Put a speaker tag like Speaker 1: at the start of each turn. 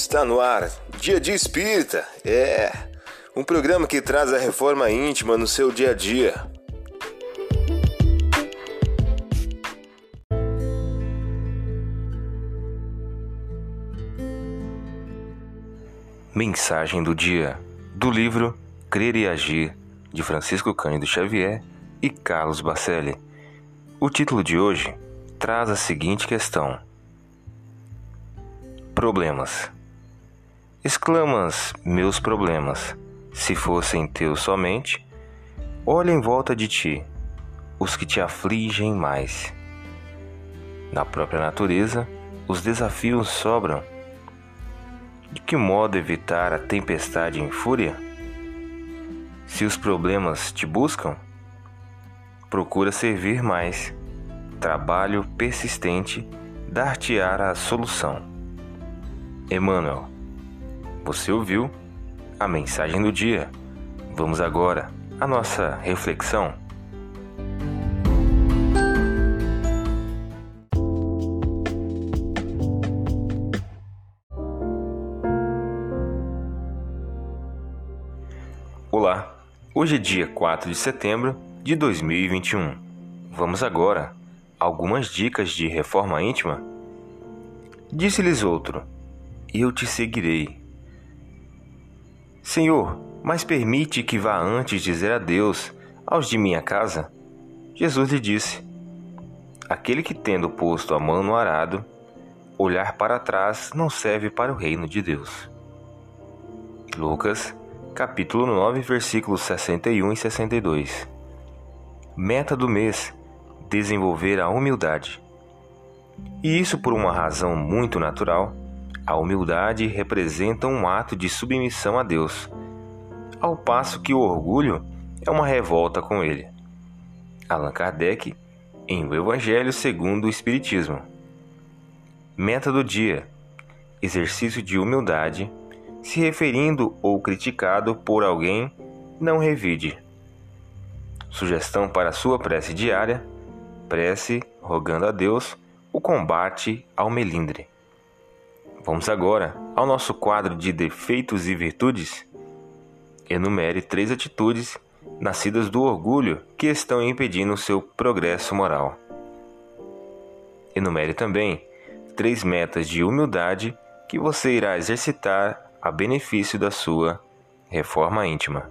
Speaker 1: Está no ar, Dia de Espírita. É um programa que traz a reforma íntima no seu dia a dia.
Speaker 2: Mensagem do dia do livro Crer e Agir de Francisco Cândido Xavier e Carlos Bacelli. O título de hoje traz a seguinte questão: Problemas. Exclamas meus problemas, se fossem teus somente, olha em volta de ti os que te afligem mais. Na própria natureza, os desafios sobram. De que modo evitar a tempestade em fúria? Se os problemas te buscam, procura servir mais. Trabalho persistente dar-te-á a solução. Emmanuel você ouviu a mensagem do dia. Vamos agora à nossa reflexão. Olá, hoje é dia 4 de setembro de 2021. Vamos agora a algumas dicas de reforma íntima. Disse-lhes outro: Eu te seguirei Senhor, mas permite que vá antes dizer adeus aos de minha casa? Jesus lhe disse: Aquele que, tendo posto a mão no arado, olhar para trás não serve para o reino de Deus. Lucas, capítulo 9, versículos 61 e 62. Meta do mês: desenvolver a humildade. E isso por uma razão muito natural a humildade representa um ato de submissão a Deus, ao passo que o orgulho é uma revolta com ele. Allan Kardec, em O Evangelho segundo o Espiritismo. Meta do dia: exercício de humildade, se referindo ou criticado por alguém, não revide. Sugestão para sua prece diária: prece rogando a Deus o combate ao melindre. Vamos agora ao nosso quadro de defeitos e virtudes. Enumere três atitudes nascidas do orgulho que estão impedindo o seu progresso moral. Enumere também três metas de humildade que você irá exercitar a benefício da sua reforma íntima.